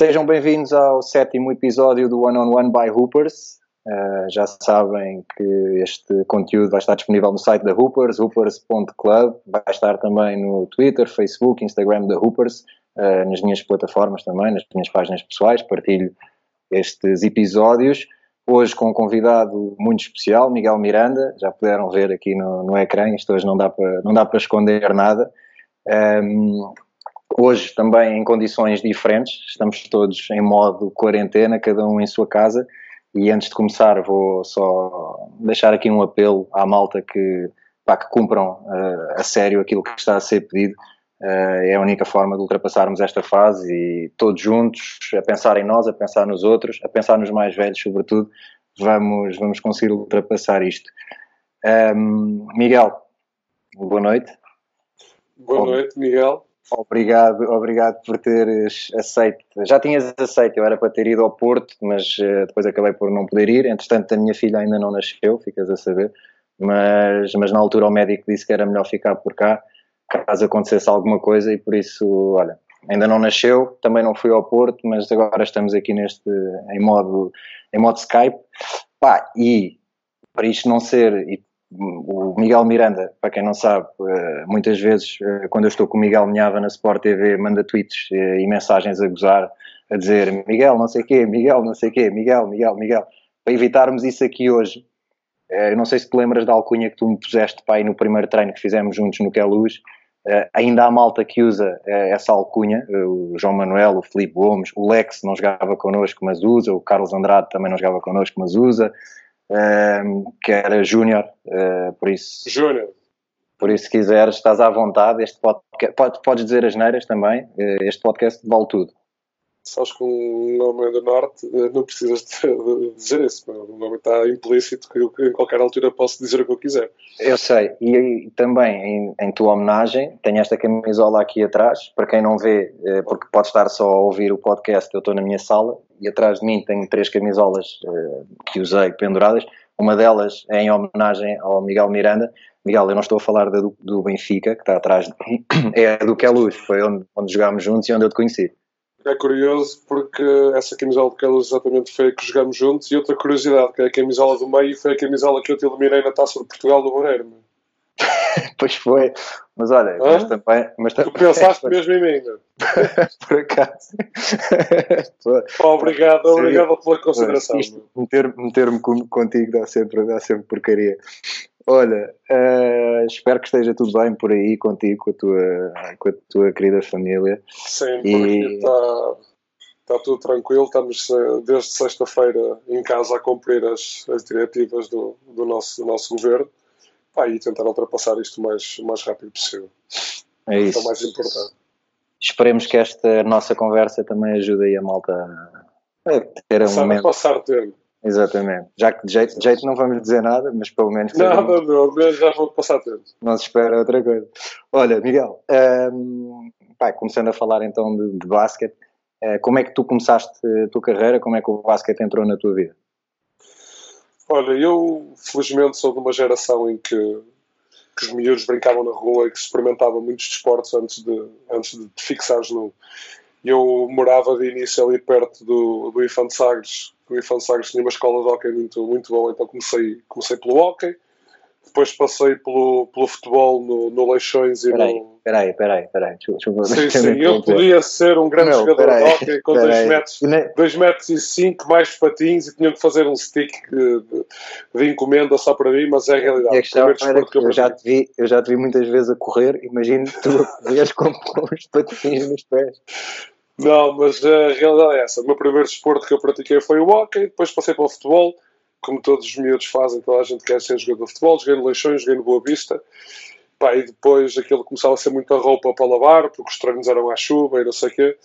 Sejam bem-vindos ao sétimo episódio do One on One by Hoopers. Uh, já sabem que este conteúdo vai estar disponível no site da Hoopers, hoopers.club. Vai estar também no Twitter, Facebook, Instagram da Hoopers, uh, nas minhas plataformas também, nas minhas páginas pessoais. Partilho estes episódios. Hoje com um convidado muito especial, Miguel Miranda. Já puderam ver aqui no, no ecrã, isto hoje não dá para, não dá para esconder nada. Um, hoje também em condições diferentes, estamos todos em modo quarentena, cada um em sua casa. E antes de começar, vou só deixar aqui um apelo à malta que, pá, que cumpram uh, a sério aquilo que está a ser pedido. Uh, é a única forma de ultrapassarmos esta fase e todos juntos, a pensar em nós, a pensar nos outros, a pensar nos mais velhos, sobretudo, vamos, vamos conseguir ultrapassar isto. Um, Miguel, boa noite. Boa noite, Miguel. Obrigado, obrigado por teres aceito. Já tinhas aceito, eu era para ter ido ao Porto, mas uh, depois acabei por não poder ir. Entretanto, a minha filha ainda não nasceu, ficas a saber. Mas, mas na altura o médico disse que era melhor ficar por cá, caso acontecesse alguma coisa, e por isso, olha, ainda não nasceu, também não fui ao Porto, mas agora estamos aqui neste, em modo, em modo Skype. Pá, e para isto não ser, e o Miguel Miranda, para quem não sabe, eh, muitas vezes eh, quando eu estou com o Miguel Minhava na Sport TV, manda tweets eh, e mensagens a gozar, a dizer Miguel não sei quê, Miguel não sei quê, Miguel, Miguel, Miguel. Para evitarmos isso aqui hoje, eu não sei se te lembras da alcunha que tu me puseste aí no primeiro treino que fizemos juntos no Que é Luz, ainda há malta que usa essa alcunha, o João Manuel, o Felipe Gomes, o Lex não jogava connosco, mas usa, o Carlos Andrade também não jogava connosco, mas usa, que era Júnior, uh, por isso. Júnior. Por isso, se quiseres, estás à vontade. Este podcast, pode, podes dizer as neiras também. Uh, este podcast vale tudo. Sabes que um nome do Norte eh, não precisas de, dizer isso. O nome está implícito que eu, em qualquer altura posso dizer o que eu quiser. Eu sei. E, também, em, em, tua homenagem, tenho esta camisola aqui atrás. Para quem não vê, porque pode estar só a ouvir o podcast, eu estou na minha sala e atrás de mim tenho três camisolas que usei penduradas uma delas é em homenagem ao Miguel Miranda. Miguel, eu não estou a falar do, do Benfica, que está atrás de mim, é do Queluz, foi onde, onde jogámos juntos e onde eu te conheci. É curioso porque essa camisola de Queluz exatamente foi a que jogámos juntos e outra curiosidade, que é a camisola do meio foi a camisola que eu te eliminei na Taça de Portugal do Barreiro. pois foi, mas olha, mas também. Mas tu pensaste mesmo em mim, Por acaso. obrigado, obrigado pela consideração. Meter-me meter contigo dá sempre, dá sempre porcaria. Olha, uh, espero que esteja tudo bem por aí contigo, com a tua, com a tua querida família. Sim, e... está, está tudo tranquilo. Estamos eh, desde sexta-feira em casa a cumprir as, as diretivas do, do, nosso, do nosso governo pá, e tentar ultrapassar isto o mais, o mais rápido possível. É isso. É o mais importante. Esperemos que esta nossa conversa também ajude a malta a ter um momento. passar tempo. Exatamente. Já que de jeito, de jeito não vamos dizer nada, mas pelo menos. Nada, não, não, já vou passar tempo. Não se espera outra coisa. Olha, Miguel, um, pá, começando a falar então de, de basquete, uh, como é que tu começaste a tua carreira? Como é que o basquete entrou na tua vida? Olha, eu felizmente sou de uma geração em que, que os miúdos brincavam na rua e que se experimentavam muitos desportos antes de, antes de te fixares num. Eu morava de início ali perto do, do Infante Sagres. O Infante Sagres tinha uma escola de hockey muito, muito boa, então comecei, comecei pelo hockey. Depois passei pelo, pelo futebol no, no Leixões e peraí, no. Peraí, peraí, peraí. Sim, sim, eu podia ser um grande Meu, jogador de hockey com 2 metros, dois metros e 5 mais patins e tinha que fazer um stick de, de, encomenda só para mim, mas é a realidade. A questão era que eu, já te vi, eu já te vi muitas vezes a correr, imagino tu a correres com, com os patins nos pés. Não, mas a realidade é essa. O meu primeiro desporto que eu pratiquei foi o hockey, depois passei para o futebol como todos os miúdos fazem, toda a gente quer ser jogador de futebol, joguei no Leixões, joguei no Boa Vista, pá, e depois aquilo começava a ser muita roupa para lavar, porque os treinos eram à chuva e não sei o quê.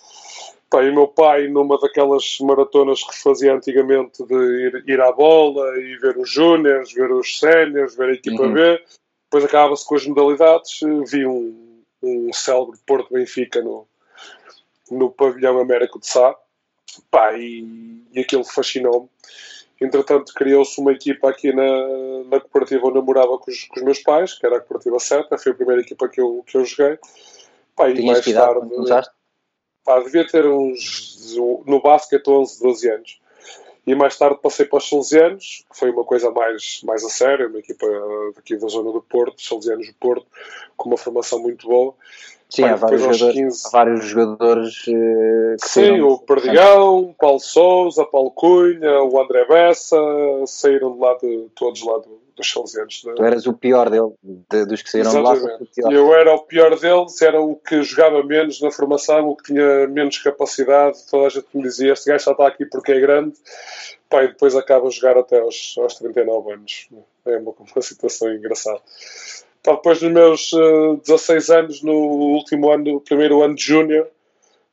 Pá, e o meu pai, numa daquelas maratonas que fazia antigamente de ir, ir à bola e ver os júniores, ver os séniores, ver a equipa uhum. B, depois acabava-se com as modalidades, vi um, um célebre Porto Benfica no, no pavilhão Américo de Sá, pá, e, e aquilo fascinou-me Entretanto, criou-se uma equipa aqui na, na cooperativa onde eu morava com os, com os meus pais, que era a cooperativa Seta, foi a primeira equipa que eu, que eu joguei. Pá, e mais tarde. Pá, devia ter uns, no basquete, 11, 12 anos. E mais tarde passei para os Salesianos, que foi uma coisa mais, mais a sério, uma equipa daqui da zona do Porto, Salesianos do Porto, com uma formação muito boa. Sim, há vários, jogadores, 15... há vários jogadores que Sim, o Perdigão, Paulo Souza, Paulo Cunha, o André Bessa, saíram de lá de, todos lá do, dos Salesianos. Tu eras o pior dele, de, dos que saíram Exatamente. de lá. Eu era o pior deles, era o que jogava menos na formação, o que tinha menos capacidade. Toda a gente me dizia: este gajo já está aqui porque é grande. Pá, e depois acaba a jogar até aos, aos 39 anos. É uma, uma situação engraçada. Pá, depois dos meus uh, eh, 16 anos, no último ano, no primeiro ano de Júnior,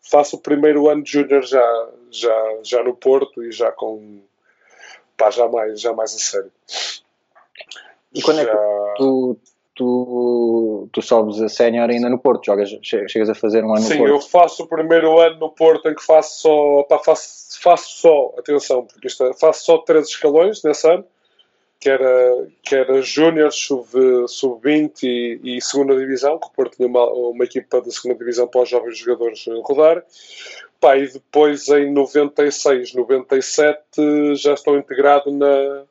faço o primeiro ano de Júnior já, já, já no Porto e já com. Pá, já mais, já mais a sério. E quando já... é que tu, tu, tu sobes a sénior ainda no Porto? Jogas, chegas a fazer um ano Sim, no Porto? Sim, eu faço o primeiro ano no Porto em que faço só, pá, faço, faço só, atenção, porque isto é, faço só três escalões nesse ano, que era, que era Júnior, Sub-20 sub e, e segunda divisão, que o Porto tinha uma, uma equipa da segunda divisão para os jovens jogadores rodar. Pá, e depois em 96, 97 já estou integrado na,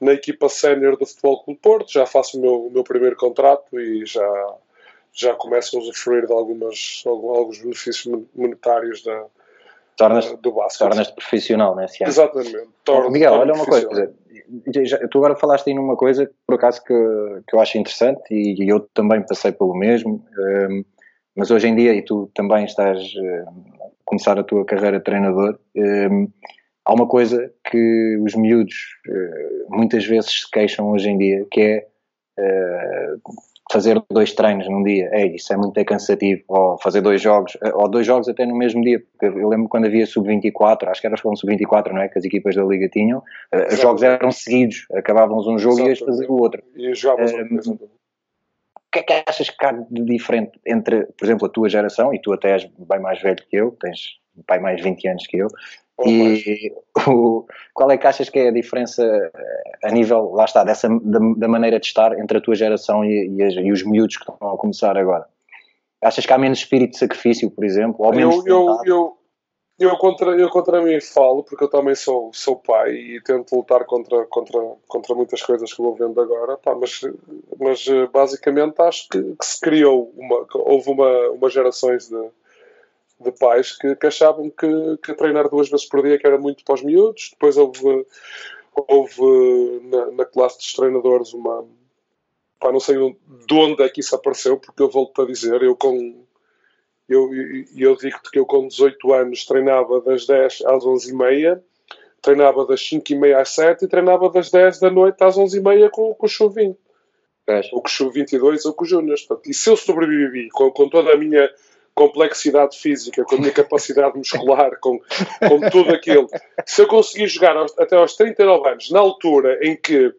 na equipa sénior do Futebol Clube Porto, já faço o meu, o meu primeiro contrato e já, já começo a usufruir de algumas, alguns benefícios monetários da, tornas, do basquete. Tornas-te profissional, né? Exatamente. Torno, Miguel, olha uma coisa. Já, tu agora falaste aí numa coisa, por acaso, que, que eu acho interessante e, e eu também passei pelo mesmo, um, mas hoje em dia, e tu também estás uh, a começar a tua carreira de treinador, um, há uma coisa que os miúdos uh, muitas vezes se queixam hoje em dia, que é uh, fazer dois treinos num dia. É, isso é muito cansativo. Ou fazer dois jogos, eh, ou dois jogos até no mesmo dia. Porque eu lembro quando havia sub-24, acho que era o sub-24, não é? Que as equipas da Liga tinham. Uh, os jogos eram seguidos. Acabávamos um jogo Exato. e ias fazer o outro. E jogavas uh, O que é que achas que há de diferente entre, por exemplo, a tua geração, e tu até és bem mais velho que eu, tens um pai mais 20 anos que eu, e o, qual é que achas que é a diferença eh, a nível, lá está, dessa, da, da maneira de estar entre a tua geração e, e, as, e, os miúdos que estão a começar agora? Achas que há menos espírito de sacrifício, por exemplo? Ou menos eu, eu, eu, eu, contra, eu contra mim falo, porque eu também sou, sou pai e tento lutar contra, contra, contra muitas coisas que vou vendo agora, pá, mas, mas eh, basicamente acho que, que se criou, uma, houve uma, uma gerações de de pais que, que achavam que, que, treinar duas vezes por dia que era muito para os miúdos. Depois houve, houve na, na classe dos treinadores uma. Pá, não sei de onde é que isso apareceu, porque eu volto a dizer, eu com. Eu, eu digo-te que eu com 18 anos treinava das 10 às 11h30, treinava das 5h30 às 7 e treinava das 10 da noite às 11h30 com, com o chuvinho. É. Ou com o Chuv 22 ou com o Júnior. E se eu sobrevivi com, com toda a minha complexidade física, com a minha capacidade muscular, com, com tudo aquilo. Se eu conseguir jogar aos, até aos 39 anos, na altura em que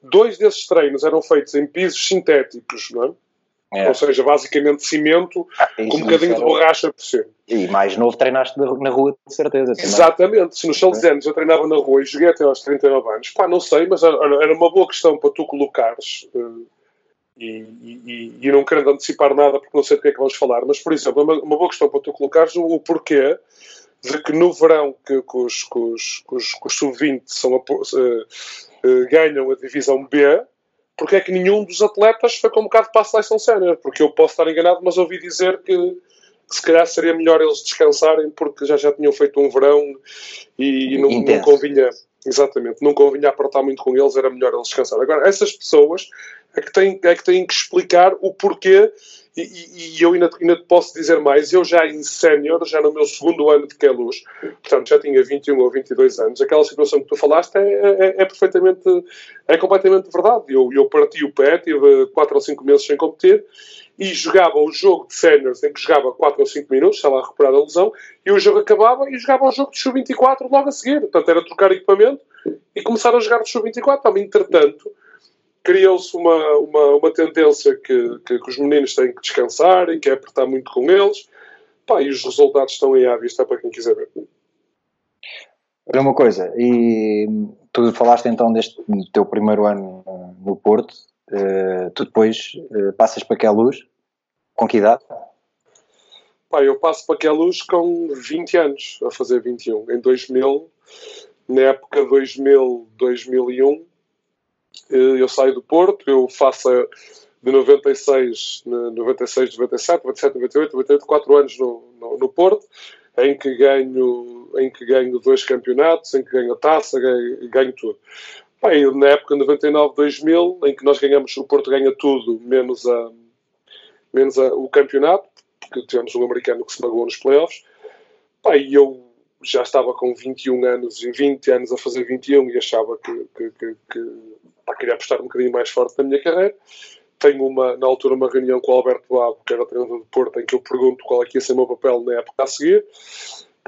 dois desses treinos eram feitos em pisos sintéticos, não é? É. Ou seja, basicamente cimento ah, com um bocadinho de borracha por cima. E mais novo treinaste na rua, de certeza. Também. Exatamente. Se nos 6 anos eu treinava na rua e joguei até aos 39 anos, pá, não sei, mas era, era uma boa questão para tu colocares. Uh, e, e, e, não querendo antecipar nada porque não sei do que é que vamos falar, mas por exemplo, uma, uma boa questão para tu colocares o, o porquê de que no verão que, que os, que os, os, os sub-20 uh, uh, ganham a divisão B, porque é que nenhum dos atletas foi convocado para a seleção sénior? Porque eu posso estar enganado, mas ouvi dizer que, que, se calhar seria melhor eles descansarem porque já já tinham feito um verão e, e não, não convinha. Exatamente, não convinha apertar muito com eles, era melhor eles descansarem. Agora, essas pessoas é que têm, é que, têm que explicar o porquê, e, e, eu ainda, ainda posso dizer mais, eu já em sénior, já no meu segundo ano de Queluz, portanto já tinha 21 ou 22 anos, aquela situação que tu falaste é, é, é perfeitamente, é completamente verdade. Eu, eu parti o pé, tive 4 ou 5 meses sem competir, e jogava o jogo de séniores em que jogava 4 ou 5 minutos, estava a recuperar a lesão, e o jogo acabava e jogava o jogo de sub-24 logo a seguir. Portanto, era trocar equipamento e começar a jogar de sub-24. Entretanto, criou-se uma, uma, uma tendência que, que, que, os meninos têm que descansar e que é apertar muito com eles. Pá, e os resultados estão aí à vista para quem quiser ver. Olha uma coisa, e tu falaste então deste teu primeiro ano no Porto, uh, tu depois uh, passas para que luz, com que idade? Pá, eu passo para Queluz com 20 anos, a fazer 21. Em 2000, na época 2000-2001, eh, eu saio do Porto, eu faço de 96, 96, 97, 97, 98, 98, 4 anos no, no, no Porto, em que ganho em que ganho dois campeonatos, em que ganho a taça, ganho, ganho tudo. Pá, na época 99-2000, em que nós ganhamos, o Porto ganha tudo, menos, a, menos a, o campeonato, porque tivemos um americano que se pagou nos playoffs. Pá, e eu já estava com 21 anos e 20 anos a fazer 21 e achava que, que, que, que pá, queria apostar um bocadinho mais forte na minha carreira. Tenho uma, na altura uma reunião com o Alberto Babo, que era treinador do Porto, em que eu pergunto qual é que ia ser o meu papel na época a seguir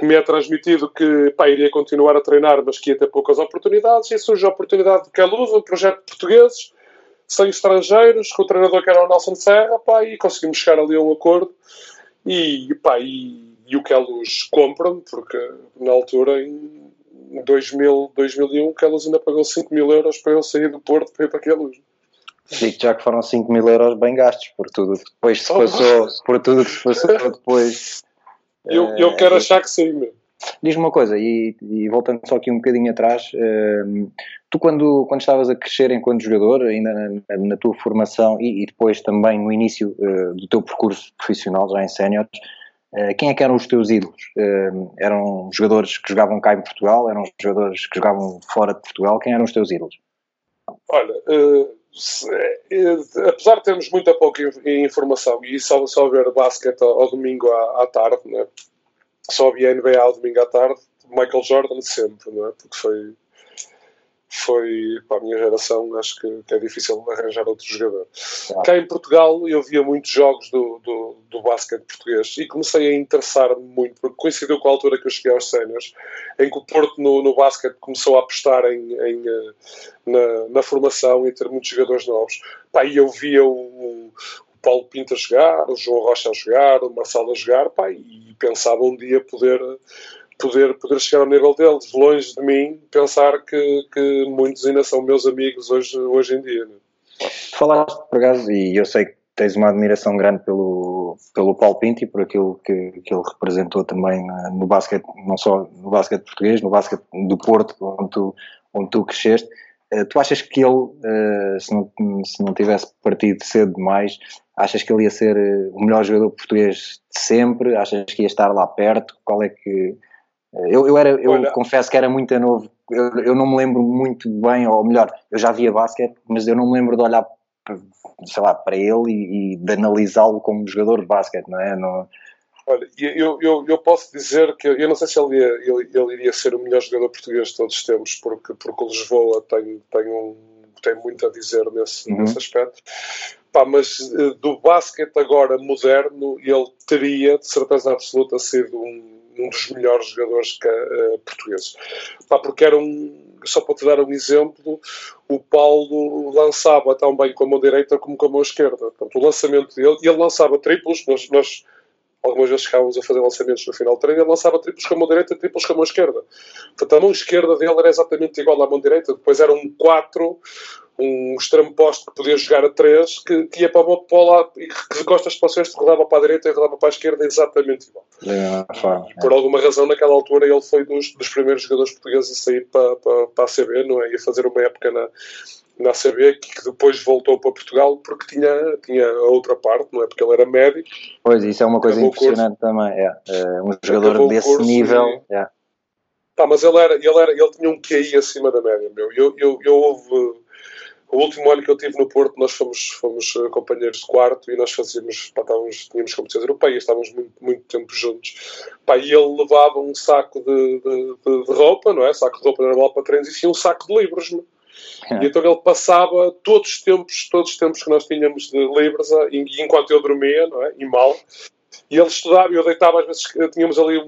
que me é transmitido que pá, iria continuar a treinar, mas que ia ter poucas oportunidades, e surge a oportunidade de Queluz, um projeto de portugueses, sem estrangeiros, com o treinador que era o Nelson Serra, pá, e conseguimos chegar ali a um acordo, e, pá, e, e o Queluz compra-me, porque na altura, em 2000, 2001, o Queluz ainda pagou 5 mil euros para eu sair do Porto para ir para Queluz. Digo já que foram 5 mil euros bem gastos por tudo que depois se passou, por tudo que se passou depois eu, eu quero achar que sim mesmo. Diz-me uma coisa, e, e, voltando só aqui um bocadinho atrás, uh, tu quando, quando estavas a crescer enquanto jogador, ainda na, na tua formação e, e, depois também no início uh, do teu percurso profissional, já em séniores, quem é que eram os teus ídolos? eram jogadores que jogavam cá em Portugal? Eram jogadores que jogavam fora de Portugal? Quem eram os teus ídolos? Olha, apesar de termos muita pouca informação e só, só ver basquete ao, ao domingo à, à tarde, né? só vi NBA ao domingo à tarde, Michael Jordan sempre, não é? porque foi foi para a minha geração, acho que, que é difícil arranjar outro jogador. Ah. Cá em Portugal eu via muitos jogos do, do, do basquete português e comecei a interessar-me muito, porque coincidiu com a altura que eu cheguei aos séniores, em que o Porto no, no basquete começou a apostar em, em eh, na, na, formação e ter muitos jogadores novos. Pá, e eu via o, o Paulo Pinto a jogar, o João Rocha a jogar, o Marcelo a jogar, pá, e pensava um dia poder poder, poder chegar ao nível deles, longe de mim pensar que, que muitos ainda são meus amigos hoje, hoje em dia. Né? Falaste, por acaso, e eu sei que tens uma admiração grande pelo, pelo Paulo Pinto e por aquilo que, que ele representou também no basquete, não só no basquete português, no basquete do Porto, onde tu, onde tu cresceste. Uh, tu achas que ele, uh, se, não, se não tivesse partido cedo demais, achas que ele ia ser o melhor jogador português de sempre? Achas que ia estar lá perto? Qual é que, eu, eu, era, eu Olha, confesso que era muito novo, eu, eu, não me lembro muito bem, ou melhor, eu já via basquete, mas eu não me lembro de olhar, sei lá, para ele e, e de analisá-lo como jogador de basquete, não é? Não... Olha, eu, eu, eu posso dizer que eu não sei se ele, ia, ele, ele iria ser o melhor jogador português de todos os tempos, porque, porque o Lisboa tem, tem, um, tem muito a dizer nesse, uhum. nesse aspecto. Pá, mas eh, do basquete agora moderno, ele teria, de certeza absoluta, sido um um dos melhores jogadores uh, portugueses. Pá, porque era um, só para te dar um exemplo, o Paulo lançava tão bem com a mão direita como com a mão esquerda. Portanto, o lançamento dele, ele lançava triplos, nós, nós algumas vezes chegávamos a fazer lançamentos no final do treino, ele lançava triplos com a mão direita e triplos com a mão esquerda. Portanto, a mão esquerda dele era exatamente igual à mão direita, depois era um 4 um extremo posto que podia jogar a 3, que, que ia para o, para o lado e que de costas para o cesto rodava para a direita e rodava para a esquerda exatamente igual. É, por alguma razão, naquela altura, ele foi dos, dos primeiros jogadores portugueses a sair para, para, para a ACB, não é? E a fazer uma época na, na ACB, que, depois voltou para Portugal porque tinha, tinha a outra parte, não é? Porque ele era médico. Pois, isso é uma coisa impressionante também, é. é. Um jogador desse nível, e... é. Tá, mas ele, era, ele, era, ele tinha um QI acima da média, meu. Eu, eu, eu houve o último ano que eu tive no Porto, nós fomos, fomos eh, companheiros de quarto e nós fazíamos, pá, estávamos, tínhamos competições europeias, estávamos muito, muito tempo juntos. Pá, e ele levava um saco de, de, de, de roupa, não é? Saco de roupa normal para treinos e tinha um saco de livros, não é? E então ele passava todos os tempos, todos os tempos que nós tínhamos de livros, eh, enquanto eu dormia, não é? E mal. E ele estudava, e eu deitava, às vezes tínhamos ali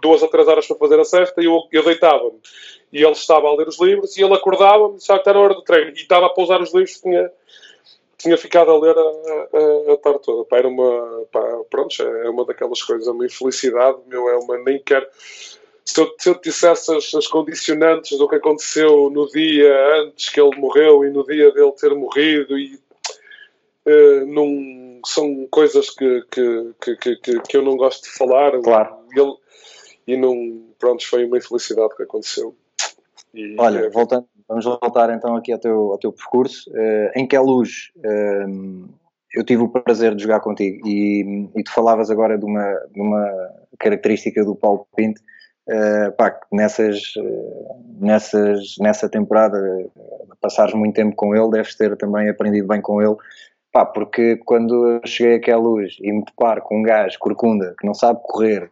duas ou três horas para fazer a cesta, e eu, eu deitava-me e ele estava a ler os livros e ele acordava-me, já que era a hora do treino, e estava a pousar os livros, tinha, tinha ficado a ler a, a, a tarde toda. Pá, era uma, pá, pronto, é uma daquelas coisas, é uma infelicidade, meu, é uma, nem quero... Se eu, se eu te dissesse as, as, condicionantes do que aconteceu no dia antes que ele morreu e no dia dele ter morrido e uh, num são coisas que, que, que, que, que eu não gosto de falar. Claro. Ele, e não, pronto, foi uma infelicidade que aconteceu. E, Olha, é... voltando, vamos voltar então aqui ao teu, ao teu percurso. Uh, em que luz uh, eu tive o prazer de jogar contigo e, e tu falavas agora de uma, de uma característica do Paulo Pinto Uh, pá, nessas, nessas, nessa temporada, passares muito tempo com ele, deves ter também aprendido bem com ele, pá, porque quando eu cheguei àquela luz e me deparo com um gajo corcunda que não sabe correr,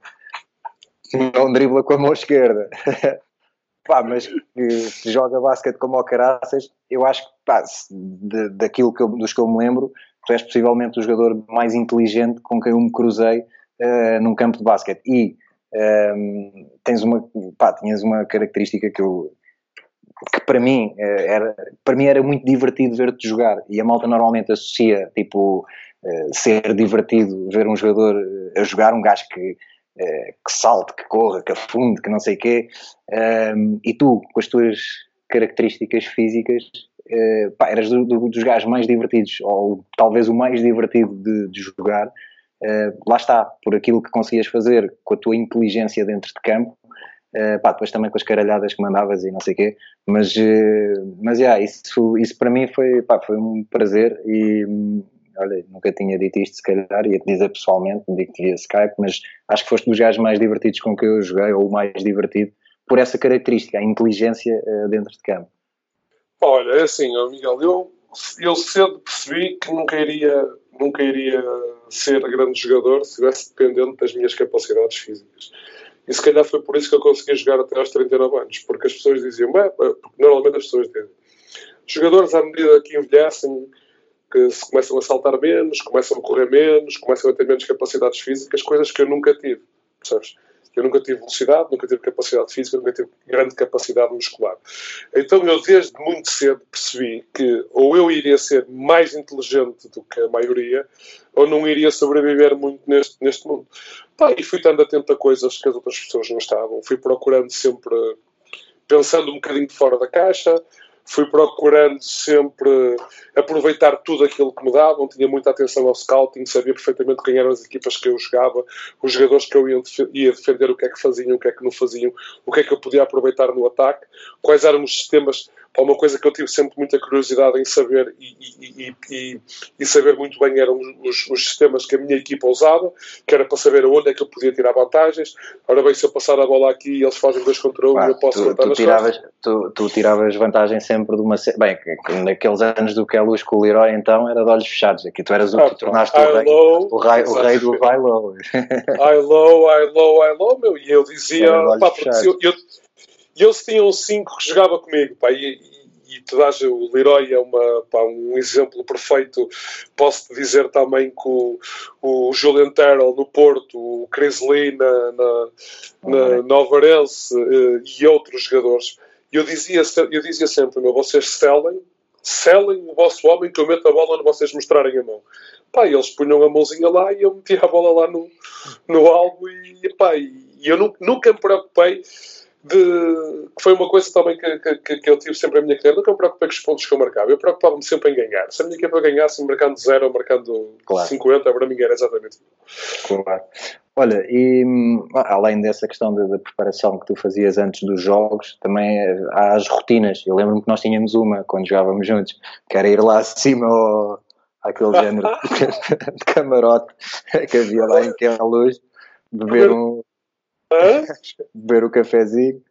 não dribla com a mão esquerda, pá, mas que, joga basquete como o caraças, eu acho que, pá, de, daquilo que eu, dos que eu me lembro, tu és possivelmente o jogador mais inteligente com quem eu me cruzei uh, num campo de basquete. E um, tens uma, pá, tinhas uma característica que eu que para mim eh, era para mim era muito divertido ver-te jogar e a malta normalmente associa tipo uh, ser divertido ver um jogador eh, a jogar um gajo que que salte, que corra, que afunde, que não sei o quê e tu com as tuas características físicas uh, pá, eras do, do, dos gajos mais divertidos ou talvez o mais divertido de, de jogar. Uh, lá está, por aquilo que conseguias fazer com a tua inteligência dentro de campo, uh, pá, depois também com as caralhadas que mandavas e não sei o quê, mas, uh, mas yeah, isso, isso para mim foi, pá, foi um prazer e olha, nunca tinha dito isto se calhar, ia-te dizer pessoalmente, digo-te via Skype, mas acho que foste dos gajos mais divertidos com que eu joguei, ou o mais divertido, por essa característica, a inteligência dentro de campo. Olha, é assim, Miguel, eu, eu cedo percebi que nunca iria, nunca iria ser grande jogador se estivesse dependente das minhas capacidades físicas. E se calhar foi por isso que eu consegui jogar até aos 39 anos, porque as pessoas diziam, normalmente as pessoas dizem, jogadores à medida que envelhecem, se começam a saltar menos, começam a correr menos, começam a ter menos capacidades físicas, coisas que eu nunca tive, percebes? Eu nunca tive velocidade, nunca tive capacidade física, nunca tive grande capacidade muscular. Então eu desde muito cedo percebi que ou eu iria ser mais inteligente do que a maioria, ou não iria sobreviver muito neste, neste mundo. Pá, e fui estando atento a coisas que as outras pessoas não estavam. Fui procurando sempre, pensando um bocadinho fora da caixa, fui procurando sempre aproveitar tudo aquilo que me davam, tinha muita atenção ao scouting, sabia perfeitamente quem eram as equipas que eu jogava, os jogadores que eu ia, ia defender, o que é que faziam, o que é que não faziam, o que é que eu podia aproveitar no ataque, quais eram os sistemas uma coisa que eu tive sempre muita curiosidade em saber e, e, e, e saber muito bem eram os, os, sistemas que a minha equipa usava, que era para saber onde é que eu podia tirar vantagens. Ora bem, se eu passar a bola aqui e eles fazem dois contra um, eu posso tu, tu tiravas, tu, tu, tiravas vantagem sempre de uma. Bem, naqueles anos do que é luz com o Leroy, então era de olhos fechados. Aqui tu eras o que ah, tornaste o rei, low, o, rei, o rei do high low. high low, high low, high low, meu. E eu dizia, pá, porque eu, eu e eles tinham cinco que jogava comigo, pá, e, e, e tu dás, o Leroy é uma, pá, um exemplo perfeito. Posso-te dizer também que o, o Julian Terrell no Porto, o Chris Lee na, na, na, na uh, e outros jogadores. Eu dizia, eu dizia sempre, meu, vocês selem, selem o vosso homem que eu meto a bola onde vocês mostrarem a mão. Pá, eles punham a mãozinha lá e eu metia a bola lá no, no alvo e, pá, e eu nunca, nunca me preocupei de, que foi uma coisa também que, que, que eu tive sempre a minha carreira. Nunca me preocupei com os pontos que eu marcava. Eu preocupava-me sempre em ganhar. Se a minha equipa ganhasse, marcando 0 ou marcando claro. 50, para mim era exatamente Claro. Olha, e além dessa questão da, preparação que tu fazias antes dos jogos, também há as rotinas. Eu lembro-me que nós tínhamos uma quando jogávamos juntos, que era ir lá acima ao, àquele género de camarote que havia lá em que era luz, beber um, Beber o cafezinho.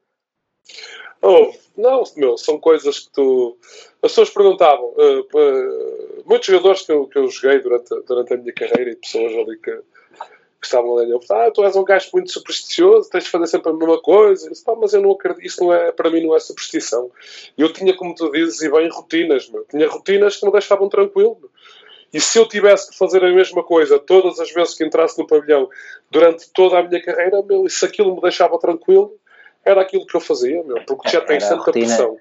Oh, não, meu, são coisas que tu. As pessoas perguntavam. Uh, uh, muitos jogadores que eu, que eu joguei durante, durante a minha carreira e pessoas ali que, que estavam ali, eu ah, tu és um gajo muito supersticioso, tens de fazer sempre a mesma coisa. Eu disse, mas eu não acredito, isso não é, para mim não é superstição. Eu tinha, como tu dizes, e bem, rotinas, meu. Tinha rotinas que me deixavam tranquilo. Meu. E se eu tivesse que fazer a mesma coisa todas as vezes que entrasse no pavilhão durante toda a minha carreira, meu, e se aquilo me deixava tranquilo, era aquilo que eu fazia, meu, porque já tem tanta pressão.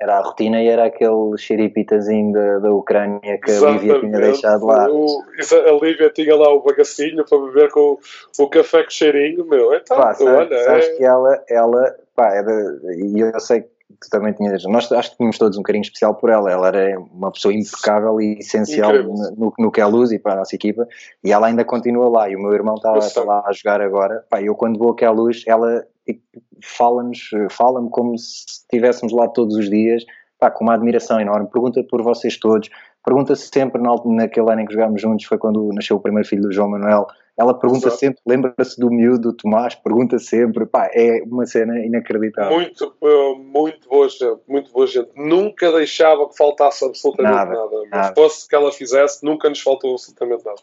Era a rotina e era aquele xeripitazinho da, da Ucrânia que Exatamente. a Lívia tinha deixado lá. O, a Lívia tinha lá o bagacinho para beber com o, o café com cheirinho, meu. Então, pá, olha, sabes é... que ela, ela pá, era, e eu sei tu também tinhas. Nós acho que tínhamos todos um carinho especial por ela. Ela era uma pessoa impecável e essencial no, no, que é luz e para a nossa equipa. E ela ainda continua lá. E o meu irmão está, está lá a jogar agora. Pá, eu quando vou a luz, ela tipo, fala-nos, fala-me como se estivéssemos lá todos os dias, pá, com uma admiração enorme. Pergunta por vocês todos. Pergunta -se sempre, naquele ano em que jogámos juntos, foi quando nasceu o primeiro filho do João Manuel ela pergunta Exato. sempre, lembra-se do miúdo, do Tomás, pergunta sempre, pá, é uma cena inacreditável. Muito, eh, muito boa gente, muito boa gente. Nunca deixava que faltasse absolutamente nada. nada. Mas nada. fosse que ela fizesse, nunca nos faltou absolutamente nada.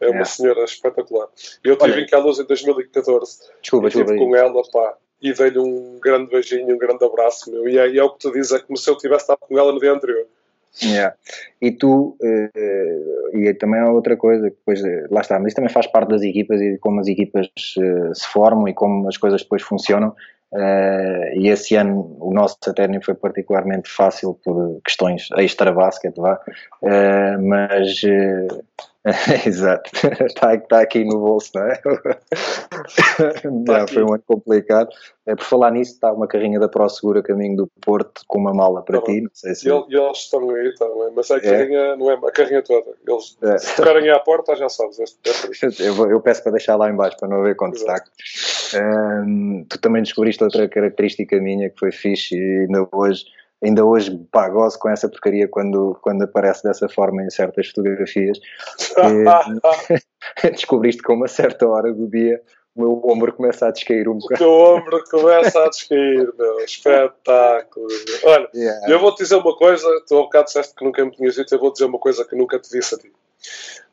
É uma é. senhora espetacular. Eu tive Olha, em Caluz em 2014 desculpa, e estive com ela, pá, e dei-lhe um grande beijinho, um grande abraço, meu. E é, e é o que tu dizes, é como se eu tivesse estado com ela no dia anterior. Yeah. E tu, uh, e também há outra coisa, depois, uh, lá está, mas isso também faz parte das equipas e como as equipas uh, se formam e como as coisas depois funcionam. e esse ano o nosso até nem foi particularmente fácil por questões extra-basket, vá, mas Exato, está, está, aqui no bolso, não é? Tá foi um ano complicado. É, por falar nisso, está uma carrinha da Pro Segura caminho do Porto com uma mala para tá ti. Não sei se... E eles estão aí também, mas a é. carrinha não é a carrinha toda. Eles é. se tocarem à porta, já sabes. É eu, eu, peço para deixar lá embaixo para não haver contacto. Um, tu também descobriste outra característica minha que foi fixe e ainda hoje ainda hoje pá, gozo com essa porcaria quando, quando aparece dessa forma em certas fotografias. descobriste que a uma certa hora do dia o meu ombro começa a descair um bocado. O teu ombro começa a descair, meu. Espetáculo. Olha, yeah. eu vou te dizer uma coisa, tu há um bocado disseste que nunca me tinhas dito, eu vou dizer uma coisa que nunca te disse a ti.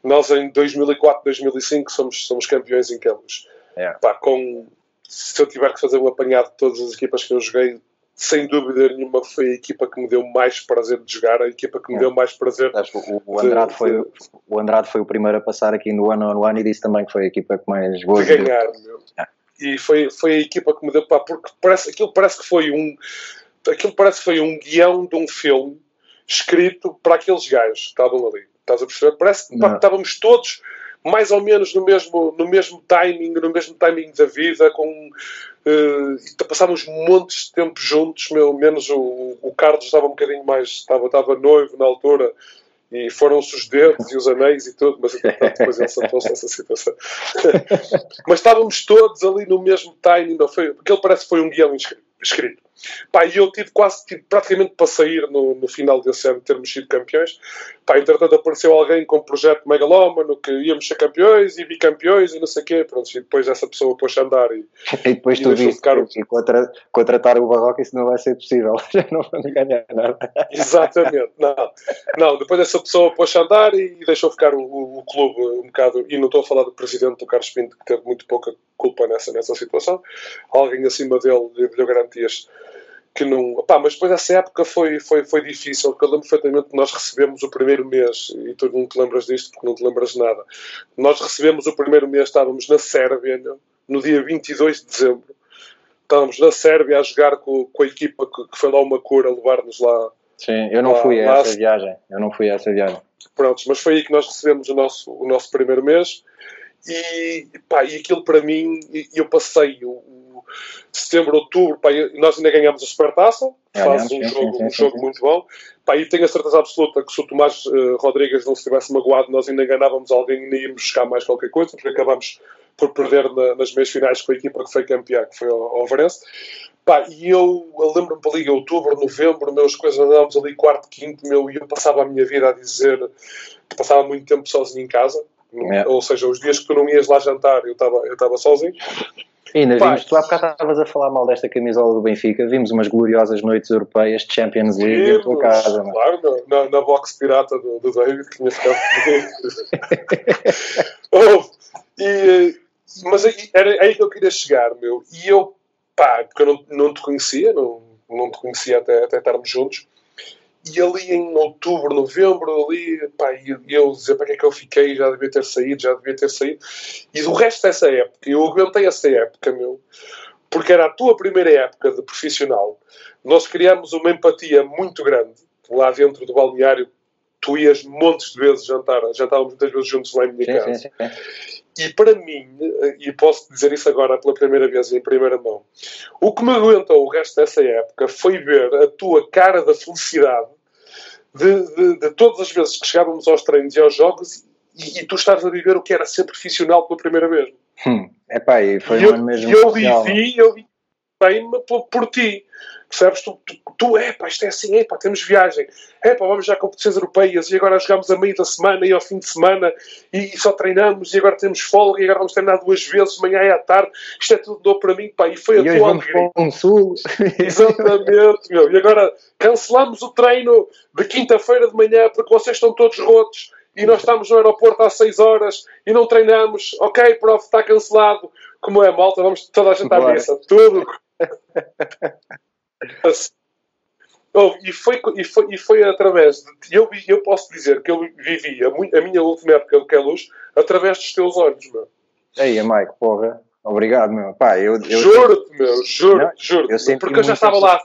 Nós em 2004, 2005 somos, somos campeões em Campos. Yeah. Pá, com, se eu tiver que fazer um apanhado de todas as equipas que eu joguei, sem dúvida nenhuma foi a equipa que me deu mais prazer de jogar, a equipa que me deu mais prazer. O, o, Andrade, de, foi, o Andrade foi o primeiro a passar aqui no ano on one e disse também que foi a equipa que mais boa de ganhar. Meu. Ah. E foi, foi a equipa que me deu, pá, porque parece, aquilo parece que foi um aquilo parece que foi um guião de um filme escrito para aqueles gajos que estavam ali. Estás a perceber? Parece que estávamos todos mais ou menos no mesmo, no mesmo timing, no mesmo timing da vida, com uh, passámos montes de tempo juntos, meu, menos o, o Carlos estava um bocadinho mais, estava, estava noivo na altura, e foram-se os dedos e os anéis e tudo, mas depois ele saltou-se nessa situação. mas estávamos todos ali no mesmo timing, não foi? Porque ele parece que foi um guião escrito. Pá, e eu tive quase, tive praticamente para sair no, no final desse ano, termos sido campeões. Pá, entretanto apareceu alguém com um projeto megalómano que íamos ser campeões e bicampeões e não sei o quê. Pronto, e depois essa pessoa pôs a andar e, e depois e tu viste ficar... que contra, contratar o Barroca isso não vai ser possível. Já não vamos ganhar nada. Exatamente. Não, não depois essa pessoa pôs a andar e deixou ficar o, o, o, clube um bocado. E não estou a falar do presidente do Carlos Pinto, que teve muito pouca culpa nessa, nessa situação. Alguém acima dele lhe deu garantias que não. Pá, mas depois essa época foi, foi, foi difícil, porque eu lembro perfeitamente que nós recebemos o primeiro mês, e tu não te lembras disto porque não te lembras de nada. Nós recebemos o primeiro mês, estávamos na Sérvia, no dia 22 de dezembro. Estávamos na Sérvia a jogar com, com a equipa que, que foi lá uma cor a levar-nos lá. Sim, eu não lá, fui a lá, essa viagem. Eu não fui a essa viagem. Prontos, mas foi aí que nós recebemos o nosso, o nosso primeiro mês. E, pá, e aquilo para mim, eu passei o, setembro, outubro, pá, nós ainda ganhamos a Supertaça, faz um jogo, um jogo muito bom. Pá, e tenho a certeza absoluta que se o Tomás uh, Rodrigues não se tivesse magoado, nós ainda enganávamos alguém e ainda íamos buscar mais qualquer coisa, porque acabamos por perder na, nas meias finais com a equipa que foi campeã, que foi o Overense. Pá, e eu, eu lembro-me para ali outubro, novembro, meus coisas andávamos ali quarto, quinto, meu, e eu passava a minha vida a dizer que passava muito tempo sozinho em casa, é. ou seja, os dias que tu não ias lá jantar, eu estava eu estava sozinho. E ainda vimos, tu há bocado estavas a falar mal desta camisola do Benfica, vimos umas gloriosas noites europeias de Champions League em tua casa. Mano. Claro, na, na box pirata do, do David, que tinha ficado oh, e, Mas aí, era aí que eu queria chegar, meu. E eu, pá, porque eu não, não te conhecia, não, não te conhecia até, até estarmos juntos. E ali em outubro, novembro, ali, pá, e eu dizer para que é que eu fiquei, já devia ter saído, já devia ter saído. E do resto dessa época, eu aguentei essa época, meu, porque era a tua primeira época de profissional. Nós criámos uma empatia muito grande lá dentro do balneário tu ias montes de vezes jantar, jantávamos muitas vezes juntos lá em minha Sim, casa. sim, sim. E para mim, e posso dizer isso agora pela primeira vez em primeira mão, o que me aguentou o resto dessa época foi ver a tua cara da felicidade de, de, de todas as vezes que chegávamos aos treinos e aos jogos e, e tu estás a viver o que era ser profissional pela primeira vez. Hum, epá, e foi E eu, mesmo eu vivi, eu vivi bem por, por ti. Percebes? Tu, tu, tu é pá, isto é assim, é pá, temos viagem, é pá, vamos já a competições europeias e agora jogamos a meio da semana e ao fim de semana e, e só treinamos e agora temos folga e agora vamos treinar duas vezes, manhã e à tarde. Isto é tudo novo para mim, pá, e foi a E hoje tua alegria. um sul. Exatamente, meu. E agora cancelamos o treino de quinta-feira de manhã porque vocês estão todos rotos e nós estamos no aeroporto às 6 horas e não treinamos. Ok, prof, está cancelado. Como é, malta? Vamos toda a gente à Bora. mesa. Tudo. Oh, e, foi, e, foi, e foi através de. Eu, eu posso dizer que eu vivi a, a minha última época do Queluz através dos teus olhos, meu. Ei, Mike, porra. Obrigado, meu. Pá, eu, eu Juro-te, meu, juro-te, juro-te. Porque eu já estava lá.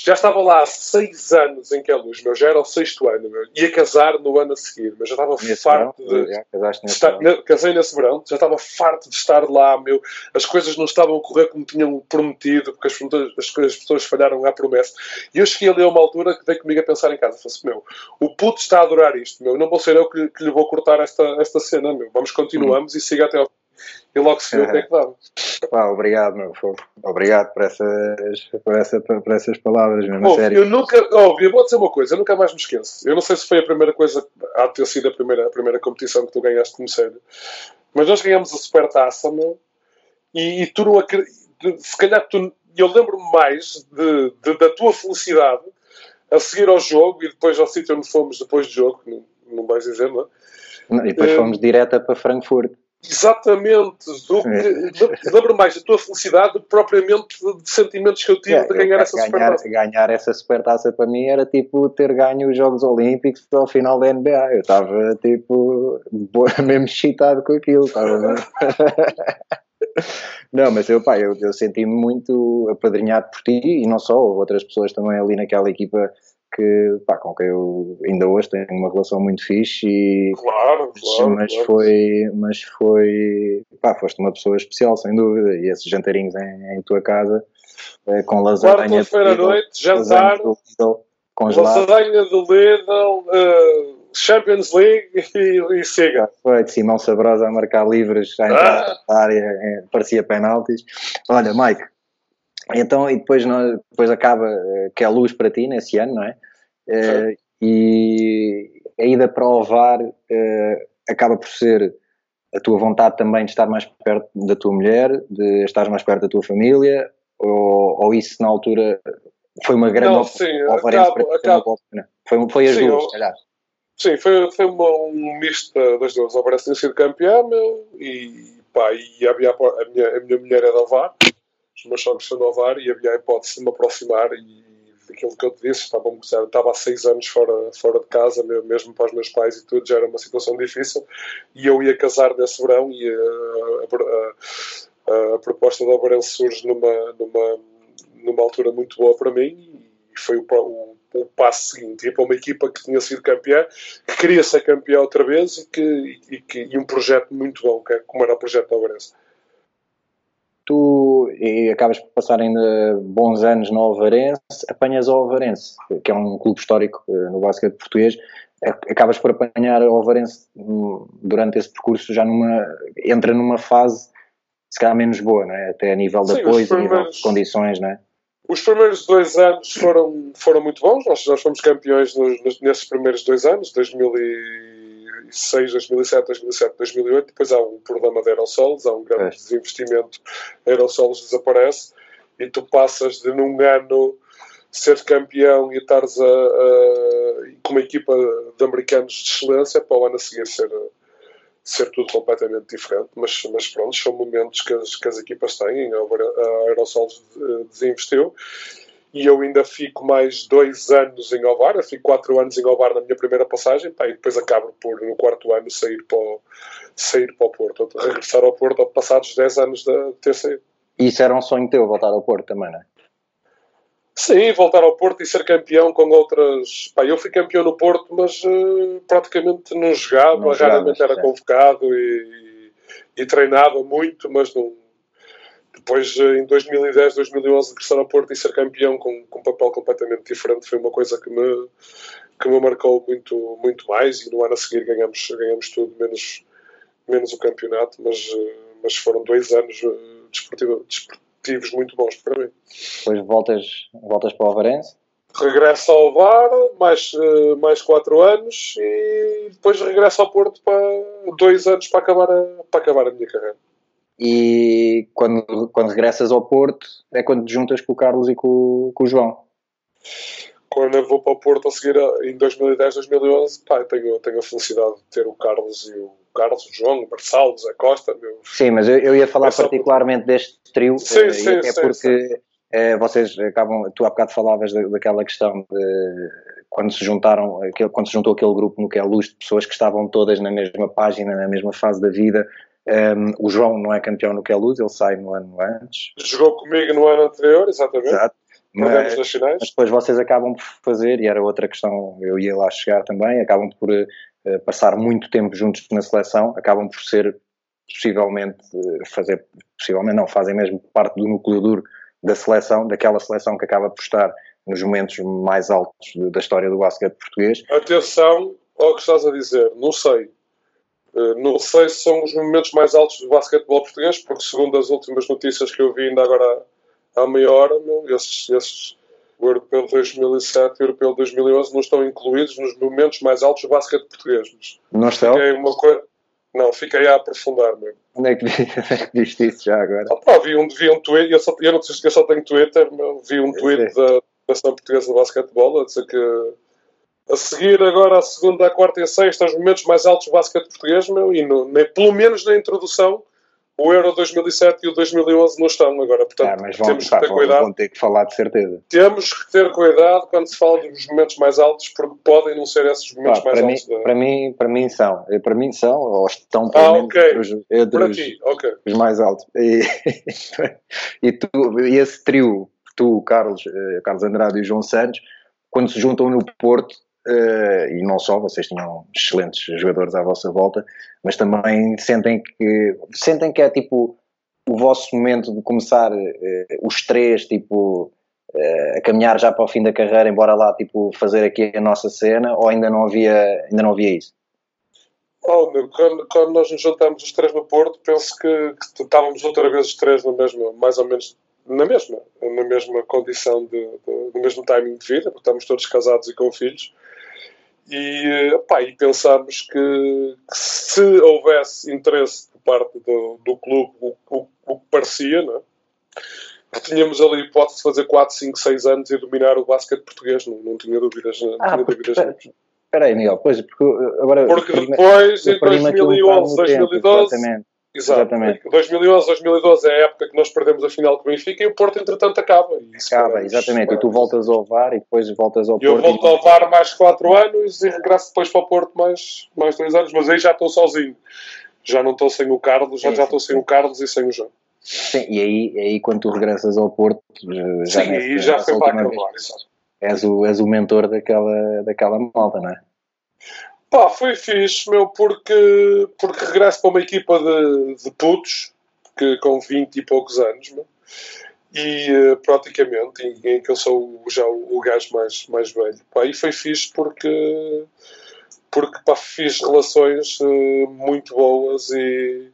Já estava lá há seis anos em Queluz, meu. Já era o sexto ano, meu. Ia casar no ano a seguir, mas já estava nesse verão, farto de. já casaste nesse estar, verão. casei nesse verão, já estava farto de estar lá, meu. As coisas não estavam a correr como tinham prometido, porque as, pessoas- as, as pessoas falharam à promessa. E eu cheguei ali a uma altura que veio comigo a pensar em casa. Falei assim, meu, o puto está a adorar isto, meu. Não vou ser eu que, que lhe vou cortar esta, esta cena, meu. Vamos, continuamos e siga até ao. E logo se vê o que é que dá. Pá, obrigado, meu. Obrigado por essas, por essa, por essas palavras, mesmo. Oh, sério. eu nunca, oh, eu vou dizer uma coisa, eu nunca mais me esqueço. Eu não sei se foi a primeira coisa, há de ter sido a primeira, a primeira competição que tu ganhaste como sério, mas nós ganhamos a Supertaça, meu, e, e tu não acreditas, se calhar tu, eu lembro-me mais de, de- da tua felicidade a seguir ao jogo e depois ao sítio onde fomos depois do jogo, não, não vais dizer, não é? Não, E depois Eh, fomos direta para Frankfurt. Exatamente. Do que- Lembro mais da tua felicidade do que propriamente de, sentimentos que eu tive Yeah, de ganhar eu- essa ganhar, Supertaça. ganhar essa supertaça para mim era tipo ter ganho os Jogos Olímpicos ao final da NBA. Eu estava tipo mesmo excitado com aquilo. Estava Não, mas eu, pá, eu, eu senti-me muito apadrinhado por ti e não só, outras pessoas também ali naquela equipa que, pá, com quem eu ainda hoje tenho uma relação muito fixe e Claro, claro. mas claro. foi, mas foi, pá, foste uma pessoa especial, sem dúvida, e esses jantarinhos em, em tua casa, eh, com lasanha Quarta-feira à noite, jantar, do Lidl, congelado, lasanha do Lidl, eh, Champions League e, e siga. foi de Simão Sabrosa a marcar livres à entrada da área, parecia penaltis. Olha, Mike, então, e depois, nós, depois acaba eh, que é luz para ti nesse ano, não é? Eh, e a ida para o VAR eh, acaba por ser a tua vontade também de estar mais perto da tua mulher, de estar mais perto da tua família, ou, ou isso na altura foi uma grande Não, sim, acaba- para ti, oportunidade. Foi, foi as Sim, duas, eu- se calhar. Sim, foi, foi uma, um misto das duas. O Alvarez tinha sido campeão meu, e, pá, e havia, a, minha, a minha mulher é da VAR, os meus sogros são da VAR, e havia a hipótese de me aproximar. E daquilo que eu te disse, estava, estava há seis anos fora, fora de casa, mesmo para os meus pais e tudo, já era uma situação difícil. E eu ia casar nesse verão, e a, a, a, a proposta do Alvarez surge numa, numa, numa altura muito boa para mim, e foi o, o, o passo seguinte. Ia para uma equipa que tinha sido campeã que queria ser campeão outra vez e, que, e, que, e um projeto muito bom, que é, como era o projeto da Alvarense. E acabas por passar ainda bons anos no Alvarense, apanhas o Alvarense, que é um clube histórico eh, no basquete português, acabas por apanhar o Alvarense hum, durante esse percurso já numa, entra numa fase se calhar menos boa, não é? Até a nível de Sim, apoio, a nível de condições, não é? Os primeiros dois anos foram, foram muito bons, nós, nós fomos campeões nos, nesses primeiros dois anos, 2006, 2007, 2007, 2008. Depois há um problema de aerosols, há um grande Pois. desinvestimento, aerosols desaparece e tu passas de num ano ser campeão e estares a, a- com uma equipa de americanos de excelência para o ano a seguir ser, ser tudo completamente diferente. Mas, mas pronto, são momentos que as, que as equipas têm. A Aerosols eh, desinvestiu e eu ainda fico mais dois anos em Ovar, eu fico quatro anos em Ovar na minha primeira passagem, pá, e depois acabo por, no quarto ano, sair para o, sair para o Porto, regressar ao Porto passados 10 anos de ter saído. Isso era um sonho teu, voltar ao Porto também, não é? Sim, voltar ao Porto e ser campeão com outras. Pá, eu fui campeão no Porto, mas uh, praticamente não jogava, não raramente era convocado e, e, e, treinava muito, mas não. Depois, eh, em 2010, 2011, regressar ao Porto e ser campeão com, com um papel completamente diferente foi uma coisa que me, que me marcou muito, muito mais. E no ano a seguir ganhamos, ganhamos tudo, menos, menos o campeonato, mas, eh, mas foram dois anos desportivos desportivos muito bons para mim. Depois voltas, voltas para o Alvarense? Regresso ao VAR, mais, eh, mais quatro anos e depois regresso ao Porto para dois anos para acabar a, para acabar a minha carreira. E quando, quando regressas ao Porto é quando te juntas com o Carlos e com, com o João? Quando eu vou para o Porto a seguir em 2010, 2011, pá, tenho, tenho a felicidade de ter o Carlos e o Carlos, o João, o Barçal, o Zé Costa. Meu... Sim, mas eu, eu ia falar particularmente deste trio, sim, uh, sim, até sim, porque uh, vocês acabam, tu há bocado falavas da, daquela questão de quando se juntaram, quando se juntou aquele grupo no que é luz de pessoas que estavam todas na mesma página, na mesma fase da vida. Um, o João não é campeão no que é luz, ele sai no ano antes. Jogou comigo no ano anterior, exatamente. Exato. Mas, mas, depois vocês acabam por fazer, e era outra questão, eu ia lá chegar também, acabam por uh, passar muito tempo juntos na seleção, acabam por ser possivelmente uh, fazer, possivelmente não, fazem mesmo parte do núcleo duro da seleção, daquela seleção que acaba por estar nos momentos mais altos da história do basquete português. Atenção ao que estás a dizer, não sei. Uh, não sei se são os momentos mais altos do basquetebol português, porque segundo as últimas notícias que eu vi ainda agora à meia hora, meu, esses, esses, o Europeu de 2007 e o Europeu de 2011 não estão incluídos nos momentos mais altos do basquete português. Mas não estão? Uma coisa... Não, fiquei a aprofundar mesmo. Onde é que, é viste isso já agora? Ah, pá, vi, um, vi um tweet, eu só, eu, não, eu só tenho Twitter, vi um tweet da Federação Portuguesa de Basquetebol a dizer que a seguir agora a segunda, a quarta e a sexta, os momentos mais altos do basquete português, meu, e no, nem, pelo menos na introdução o Euro 2007 e o 2011 não estão agora, portanto ah, mas vão, temos que ter cuidado. Vão ter que falar de certeza. Temos que ter cuidado quando se fala dos momentos mais altos, porque podem não ser esses momentos mais altos. Mim, Para mim, para mim são, para mim são, ou estão pelo ah, menos okay. entre, os, entre os, okay. os, mais altos. E, e, tu, e esse trio, tu, Carlos, eh, Carlos Andrade e João Santos, quando se juntam no Porto, Uh, e não só, vocês tinham excelentes jogadores à vossa volta, mas também sentem que sentem que é tipo o vosso momento de começar uh, os três tipo uh, a caminhar já para o fim da carreira, embora lá tipo fazer aqui a nossa cena, ou ainda não havia ainda não havia isso? Oh, meu, quando, quando, nós nos juntamos os três no Porto, penso que, que, estávamos outra vez os três no mesmo, mais ou menos na mesma, na mesma condição de, de, no mesmo timing de vida, porque estamos todos casados e com filhos e, pá, e pensámos que, que, se houvesse interesse por parte do, do clube, o, o, o, que parecia, não é? que tínhamos ali hipótese de fazer 4, 5, 6 anos e dominar o basquete português, não, não tinha dúvidas. Não ah, tinha porque, dúvidas espera aí, Miguel, pois, porque agora... Porque depois, em 2011, 2012... Exatamente Exatamente. 2011, 2012 é a época que nós perdemos a final com o Benfica e o Porto, entretanto, acaba. acaba, exatamente. E tu voltas ao VAR e depois voltas ao Porto. Eu volto ao VAR mais 4 anos e regresso depois para o Porto mais, mais 2 anos, mas aí já estou sozinho. Já não estou sem o Carlos, já, sim, já estou sem o Carlos e sem o João. Sim, e aí, aí quando tu regressas ao Porto, já, sim, aí já foi para acabar. És o, és o mentor daquela, daquela malta, não é? Pá, foi fixe, meu, porque, porque regresso para uma equipa de, de putos, que, com 20 e poucos anos, meu, e uh, praticamente, em, em, que eu sou já o, o gajo mais, mais velho. Pá, e foi fixe porque, porque pá, fiz relações uh, muito boas e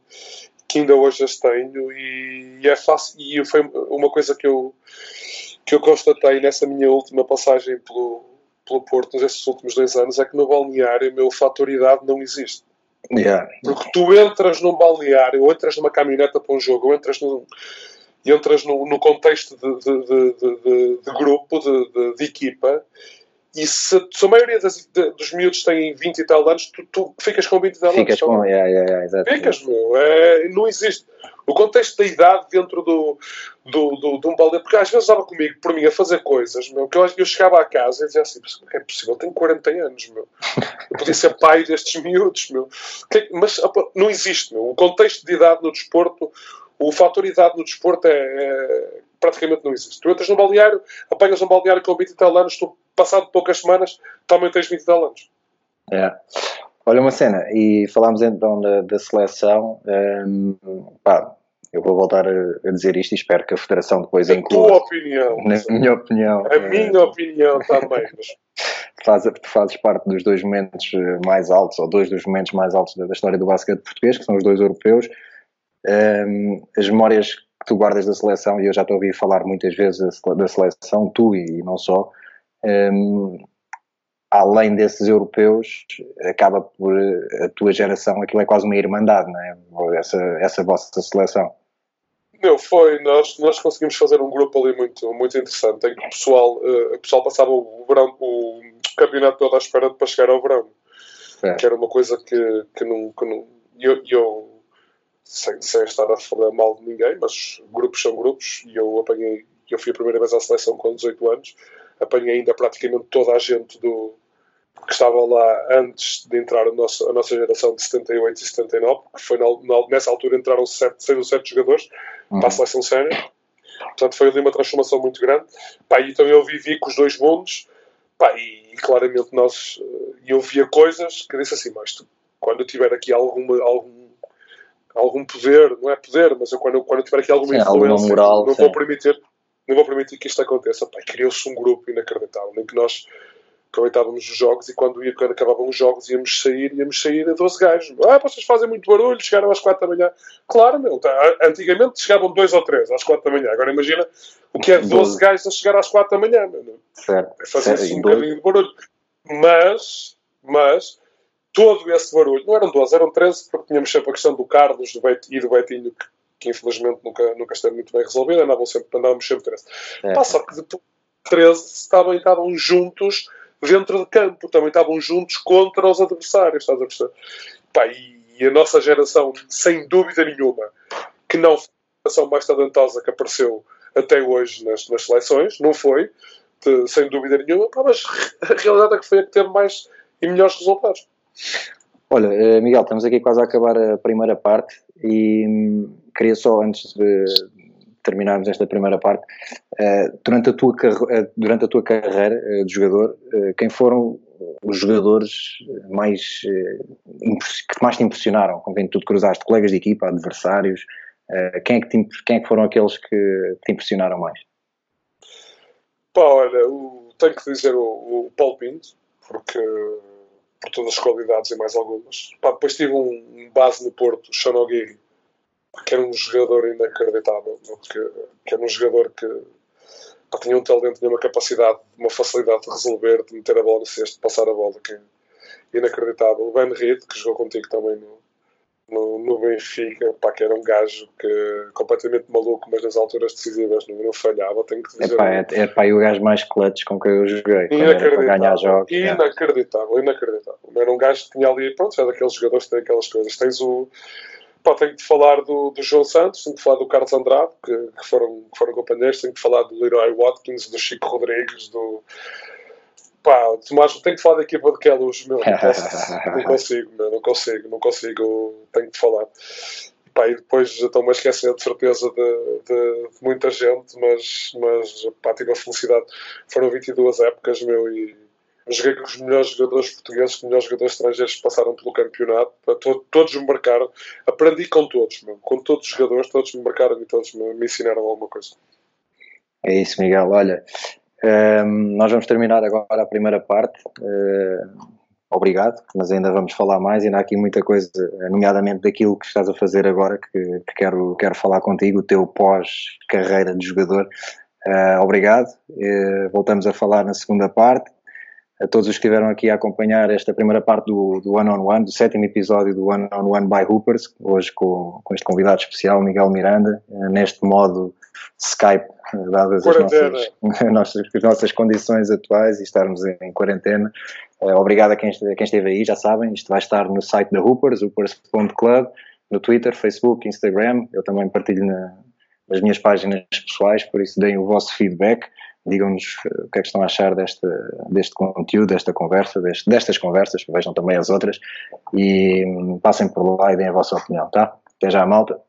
que ainda hoje as tenho e, e, é fácil, e foi uma coisa que eu, que eu constatei nessa minha última passagem pelo pelo Porto nestes últimos dois anos é que no balneário o meu fator idade não existe. Yeah. Porque tu entras num balneário, ou entras numa caminhoneta para um jogo, ou entras num, entras no, no contexto de, de, de, de grupo, de, equipa, e se, se a maioria das, de, dos miúdos têm 20 e tal anos, tu, tu ficas com 20 e tal anos. Ficas com, yeah, yeah, yeah, Ficas, meu. É, não existe. O contexto da idade dentro do, do, do, de um balde, porque às vezes estava comigo, por mim, a fazer coisas, meu, que eu, eu chegava à casa e dizia assim, é possível, eu tenho 40 anos, meu. Eu podia ser pai destes miúdos, meu. Que, mas não existe, meu. O contexto de idade no desporto, o fator idade no desporto é, é praticamente não existe. Tu entras no balneário, apanhas um balneário com 20 e tal anos, tu, passado poucas semanas, também tens 20 e tal anos. É. Olha uma cena, e falámos então da, da seleção. Um, pá, eu vou voltar a, dizer isto e espero que a Federação depois a inclua. A tua opinião. Na minha opinião. A minha opinião também. Faz, tu fazes parte dos dois momentos mais altos, ou dois dos momentos mais altos da, história do basquete português, que são os dois europeus. Um, as memórias que tu guardas da seleção, e eu já te ouvi falar muitas vezes da seleção, tu e não só, um, além desses europeus, acaba por a tua geração, aquilo é quase uma irmandade, não é? Essa, essa vossa seleção. Meu, foi, nós, nós conseguimos fazer um grupo ali muito, muito interessante, em que o pessoal, uh, o pessoal passava o verão, o campeonato todo à espera para chegar ao verão. É. Que era uma coisa que, que não. Que não eu, eu sem, sem estar a falar mal de ninguém, mas grupos são grupos, e eu apanhei, eu fui a primeira vez à seleção com 18 anos, apanhei ainda praticamente toda a gente do, que estava lá antes de entrar a nossa, a nossa geração de 78 e 79, que foi na, na, nessa altura entraram 7, 6 ou 7 jogadores uhum. para a seleção sénior. Portanto, foi ali uma transformação muito grande. Pá, então eu vivi com os dois mundos pá, e, e, claramente nós. Eh, eu via coisas que disse assim: mas tu, quando eu tiver aqui alguma, algum, algum poder, não é poder, mas eu, quando, quando eu tiver aqui alguma sim, influência, moral, não, vou permitir, não vou permitir que isto aconteça. Criou-se um grupo inacreditável em que nós aproveitávamos os jogos e quando, ia, quando acabavam os jogos íamos sair, íamos sair a 12 gajos. Ah, vocês fazem muito barulho, chegaram às 4 da manhã. Claro, meu, tá, antigamente chegavam 2 ou 3 às 4 da manhã. Agora imagina o que é 12, 12 gajos a chegar às 4 da manhã. Meu, certo. É fazer um bocadinho de barulho. Mas, mas, todo esse barulho, não eram 12, eram 13, porque tínhamos sempre a questão do Carlos do Beit, e do Beitinho, que, que infelizmente nunca, nunca esteve muito bem resolvida, andavam sempre, andávamos sempre 13. É. Só que depois 13 estavam, estavam juntos dentro de campo, também estavam juntos contra os adversários, estás a perceber? Pá, e a nossa geração, sem dúvida nenhuma, que não foi a geração mais talentosa que apareceu até hoje nas, nas seleções, não foi, de, sem dúvida nenhuma, pá, mas a realidade é que foi a que teve mais e melhores resultados. Olha, eh, Miguel, estamos aqui quase a acabar a primeira parte e hum, queria só, antes de, terminarmos esta primeira parte, uh, durante, a tua, uh, durante a tua carreira de jogador, quem foram os jogadores mais, que mais te impressionaram, com quem tu te cruzaste, colegas de equipa, adversários, quem, é que te, quem é que foram aqueles que te impressionaram mais? Pá, olha, o, tenho que dizer o, o Paulo Pinto, porque por todas as qualidades e mais algumas. Pá, depois tive um, base no Porto, Sean O'Geary, que era um jogador inacreditável, que, que era um jogador que pá, tinha um talento, tinha uma capacidade, uma facilidade de resolver, de meter a bola no cesto, de passar a bola, que é inacreditável. O Ben Reed, que jogou contigo também no, no, no Benfica, pá, que era um gajo que completamente maluco, mas nas alturas decisivas não, não falhava, tenho que dizer. Epá, é, é pá, o gajo mais clutch com quem eu joguei, inacreditável, ganhar jogos. Inacreditável, inacreditável. Era um gajo que tinha ali, pronto, é daqueles jogadores que têm aquelas coisas. Tens o Pá, tenho de falar do, do João Santos, tenho de falar do Carlos Andrade, que, que, foram, que foram companheiros, tenho de falar do Leroy Watkins, do Chico Rodrigues, do. Pá, Tomás, tenho de falar da equipa de Queluz, meu, não, posso, não consigo, meu, não consigo, não consigo, tenho de falar. Pá, e depois já estou-me a esquecer de certeza de, de, de, muita gente, mas, mas pá, tive a felicidade. Foram 22 épocas, meu, e joguei com os melhores jogadores portugueses, com os melhores jogadores estrangeiros que passaram pelo campeonato. Todos me marcaram. Aprendi com todos, meu. com todos os jogadores, todos me marcaram e todos me, me ensinaram alguma coisa. É isso, Miguel. Olha, nós vamos terminar agora a primeira parte. Uh, obrigado, mas ainda vamos falar mais. Ainda há aqui muita coisa, nomeadamente daquilo que estás a fazer agora, que, que quero, quero falar contigo, o teu pós-carreira de jogador. Uh, obrigado. Uh, voltamos a falar na segunda parte a todos os que estiveram aqui a acompanhar esta primeira parte do, do One on One, do sétimo episódio do One on One by Hoopers, hoje com, com este convidado especial, Miguel Miranda, eh, neste modo Skype, eh, dadas as nossas, nossas, as nossas condições atuais e estarmos em, quarentena. Uh, obrigado a quem, a quem esteve aí, já sabem, isto vai estar no site da Hoopers, hoopers.club, no Twitter, Facebook, Instagram, eu também partilho na, nas minhas páginas pessoais, por isso deem o vosso feedback digam-nos eh, o que é que estão a achar deste, deste conteúdo, desta conversa, deste, destas conversas, vejam também as outras e hum, passem por lá e deem a vossa opinião, tá? Até já, malta.